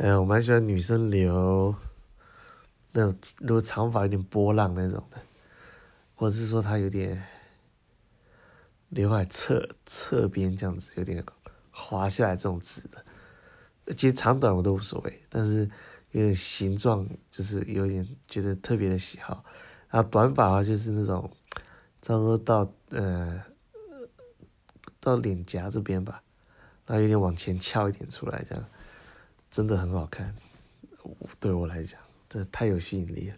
哎，我蛮喜欢女生留那种，如果长发有点波浪那种的，或者是说她有点刘海侧侧边这样子有点滑下来这种直的，其实长短我都无所谓，但是有点形状就是有点觉得特别的喜好。然后短发啊就是那种差不多到呃到脸颊这边吧，然后有点往前翘一点出来这样。真的很好看，对我来讲，这太有吸引力了。